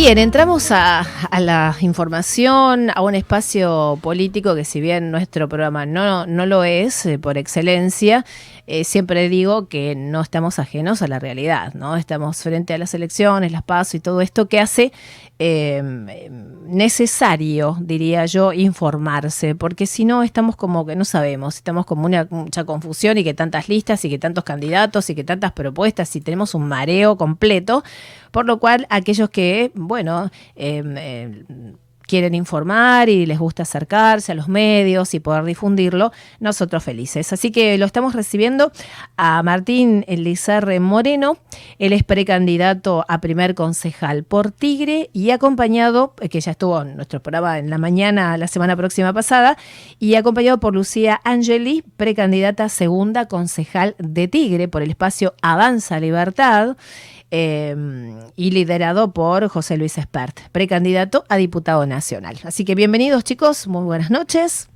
Bien, entramos a, la información, a un espacio político que si bien nuestro programa no, no lo es eh, por excelencia, eh, siempre digo que no estamos ajenos a la realidad, ¿no? Estamos frente a las elecciones, las pasos y todo esto que hace eh, necesario, diría yo, informarse, porque si no estamos como que no sabemos, estamos como una mucha confusión y que tantas listas y que tantos candidatos y que tantas propuestas y tenemos un mareo completo, por lo cual aquellos que, bueno, eh, quieren informar y les gusta acercarse a los medios y poder difundirlo, nosotros felices. Así que lo estamos recibiendo a Martín Elizarre Moreno, él es precandidato a primer concejal por Tigre y acompañado, eh, que ya estuvo en nuestro programa en la mañana la semana próxima pasada, y acompañado por Lucía Angeli, precandidata segunda concejal de Tigre por el espacio Avanza Libertad. Em, y liderado por José Luis Espert, precandidato a diputado nacional. Así que bienvenidos chicos, muy buenas noches.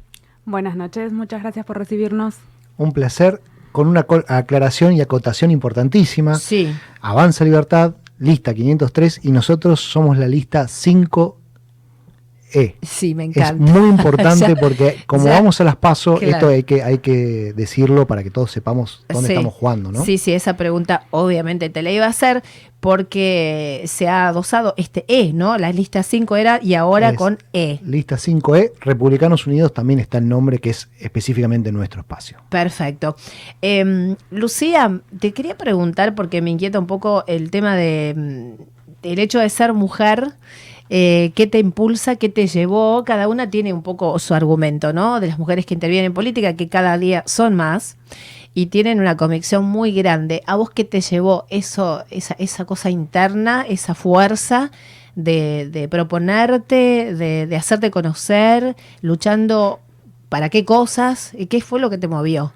Buenas noches, muchas gracias por recibirnos. Un placer, con una aclaración y acotación importantísima. Sí. Avanza Libertad, lista 503 y nosotros somos la lista 5 e. Sí, me encanta. Es muy importante porque como vamos a las pasos, esto hay que, hay que decirlo para que todos sepamos dónde estamos jugando, ¿no? Sí, sí, esa pregunta obviamente te la iba a hacer porque se ha adosado este E, ¿no? La lista 5 era y ahora con E. Lista 5E, Republicanos Unidos también está el nombre que es específicamente nuestro espacio. Perfecto. Em, Lucía, te quería preguntar porque me inquieta un poco el tema de mm, el hecho de ser mujer eh, qué te impulsa, qué te llevó. Cada una tiene un poco su argumento, ¿no? De las mujeres que intervienen en política, que cada día son más y tienen una convicción muy grande. ¿A vos qué te llevó eso, esa, cosa interna, esa fuerza de, proponerte, de, hacerte conocer, luchando para qué cosas? ¿Y qué fue lo que te movió?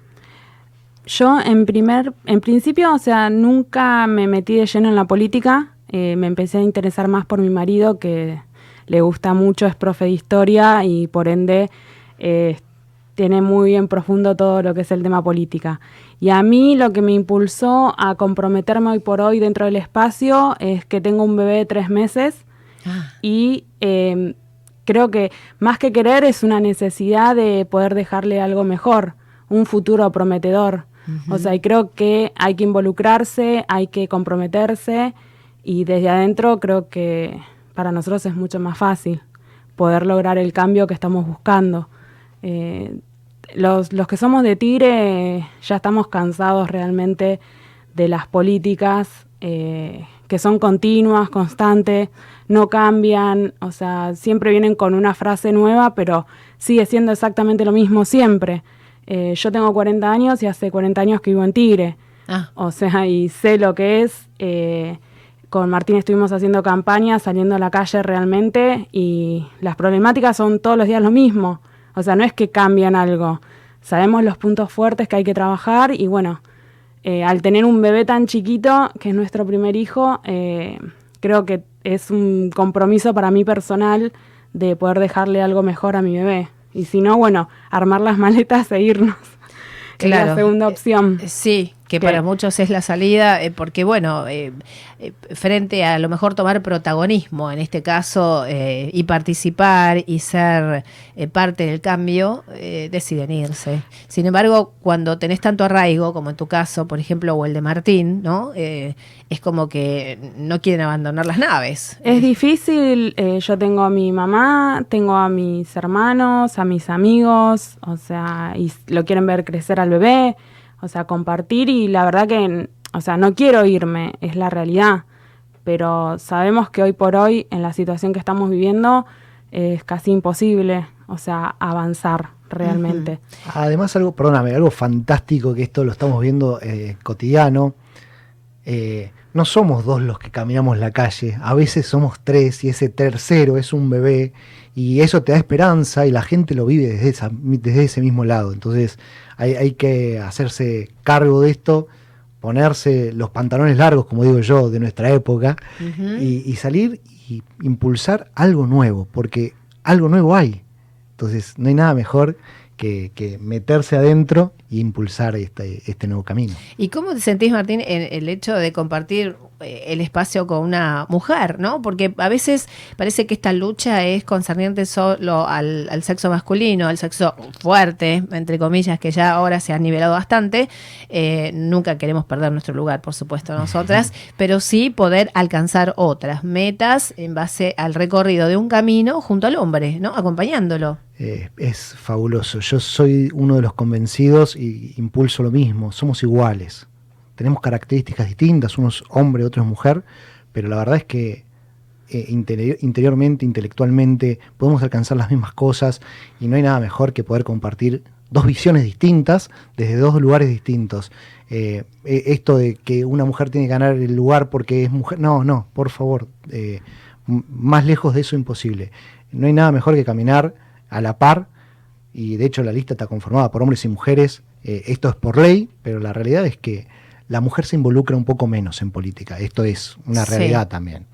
Yo en primer, en principio, o sea, nunca me metí de lleno en la política. Eh, me empecé a interesar más por mi marido, que le gusta mucho, es profe de historia y por ende eh, tiene muy bien profundo todo lo que es el tema política. Y a mí lo que me impulsó a comprometerme hoy por hoy dentro del espacio es que tengo un bebé de tres meses ah. y em, creo que más que querer es una necesidad de poder dejarle algo mejor, un futuro prometedor. O sea, y creo que hay que involucrarse, hay que comprometerse y desde adentro creo que para nosotros es mucho más fácil poder lograr el cambio que estamos buscando. Eh, los, que somos de Tigre ya estamos cansados realmente de las políticas eh, que son continuas, constantes, no cambian, o sea, siempre vienen con una frase nueva, pero sigue siendo exactamente lo mismo siempre. Eh, yo tengo 40 años y hace 40 años que vivo en Tigre. Ah. O sea, y sé lo que es con Martín estuvimos haciendo campaña, saliendo a la calle realmente y las problemáticas son todos los días lo mismo. O sea, no es que cambian algo. Sabemos los puntos fuertes que hay que trabajar y bueno, eh, al tener un bebé tan chiquito, que es nuestro primer hijo, eh, creo que es un compromiso para mí personal de poder dejarle algo mejor a mi bebé. Y si no, bueno, armar las maletas e irnos. Claro. Es la segunda opción. Sí, que para muchos es la salida, eh, porque bueno, eh, eh, frente a, lo mejor tomar protagonismo en este caso y participar y ser parte del cambio, deciden irse. Sin embargo, cuando tenés tanto arraigo, como en tu caso, por ejemplo, o el de Martín, ¿no? es como que no quieren abandonar las naves. Es difícil, yo tengo a mi mamá, tengo a mis hermanos, a mis amigos, o sea, y lo quieren ver crecer al bebé o sea, compartir y la verdad que, o sea, no quiero irme, es la realidad, pero sabemos que hoy por hoy, en la situación que estamos viviendo, es casi imposible, o sea, avanzar realmente. Además, algo, perdóname, algo fantástico que esto lo estamos viendo eh, cotidiano. Eh, no somos dos los que caminamos la calle, a veces somos tres y ese tercero es un bebé y eso te da esperanza y la gente lo vive desde, esa, desde ese mismo lado. Entonces, hay, que hacerse cargo de esto, ponerse los pantalones largos, como digo yo, de nuestra época, y, salir y impulsar algo nuevo, porque algo nuevo hay. Entonces no hay nada mejor que, meterse adentro e impulsar este, este nuevo camino. ¿Y cómo te sentís, Martín, en el hecho de compartir el espacio con una mujer, ¿no? Porque a veces parece que esta lucha es concerniente solo al, sexo masculino, al sexo fuerte, entre comillas, que ya ahora se ha nivelado bastante. Eh, nunca queremos perder nuestro lugar, por supuesto, nosotras, pero sí poder alcanzar otras metas en base al recorrido de un camino junto al hombre, ¿no? Acompañándolo. Eh, es fabuloso. Yo soy uno de los convencidos y impulso lo mismo. Somos iguales tenemos características distintas, unos hombre, otros mujer, pero la verdad es que eh, interiormente, intelectualmente, podemos alcanzar las mismas cosas y no hay nada mejor que poder compartir dos visiones distintas desde dos lugares distintos. Eh, e, esto de que una mujer tiene que ganar el lugar porque es mujer, no, no, por favor, eh, más lejos de eso imposible. No hay nada mejor que caminar a la par y de hecho la lista está conformada por hombres y mujeres. esto es por ley, pero la realidad es que la mujer se involucra un poco menos en política. Esto es una realidad también.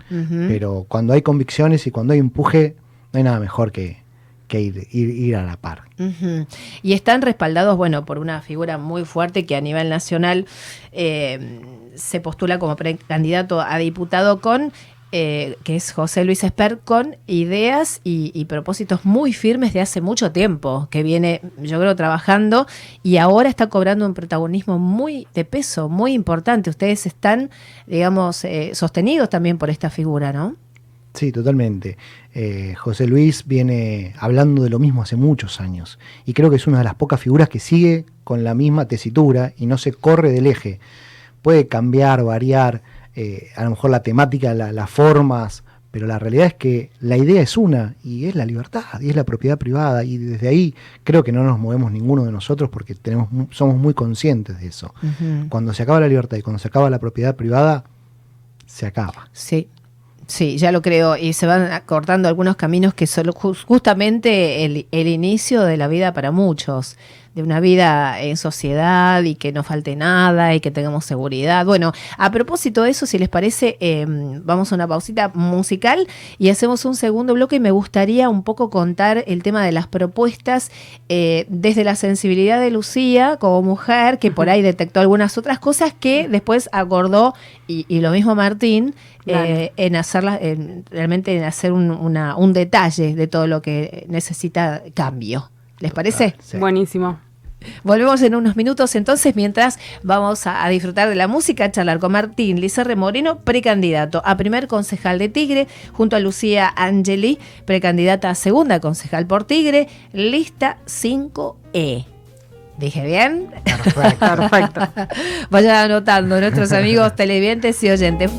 Pero cuando hay convicciones y cuando hay empuje, no hay nada mejor que, ir, a la par. Y están respaldados, bueno, por una figura muy fuerte que a nivel nacional eh, se postula como precandidato a diputado con eh, que es José Luis Esper, con ideas y, propósitos muy firmes de hace mucho tiempo, que viene, yo creo, trabajando y ahora está cobrando un protagonismo muy de peso, muy importante. Ustedes están, digamos, eh, sostenidos también por esta figura, ¿no? Sí, totalmente. Eh, José Luis viene hablando de lo mismo hace muchos años y creo que es una de las pocas figuras que sigue con la misma tesitura y no se corre del eje. Puede cambiar, variar, eh, a lo mejor la temática, las formas, pero la realidad es que la idea es una y es la libertad y es la propiedad privada y desde ahí creo que no nos movemos ninguno de nosotros porque tenemos somos muy conscientes de eso. Cuando se acaba la libertad y cuando se acaba la propiedad privada se acaba. Sí. Sí, ya lo creo, y se van cortando algunos caminos que son justamente el, el inicio de la vida para muchos de una vida en sociedad y que no falte nada y que tengamos seguridad. Bueno, a propósito de eso, si les parece, em, vamos a una pausita musical y hacemos un segundo bloque y me gustaría un poco contar el tema de las propuestas eh, desde la sensibilidad de Lucía como mujer, que por ahí detectó algunas otras cosas que después acordó, y, lo mismo Martín, eh, en hacerla, realmente en hacer un, un detalle de todo lo que necesita cambio. ¿Les parece? Buenísimo. Volvemos en unos minutos entonces, mientras vamos a, disfrutar de la música, a charlar con Martín Lizarre Moreno, precandidato a primer concejal de Tigre, junto a Lucía Angeli, precandidata a segunda concejal por Tigre, lista 5E. ¿Dije bien? Perfecto. Perfecto. Vayan anotando nuestros amigos televidentes y oyentes.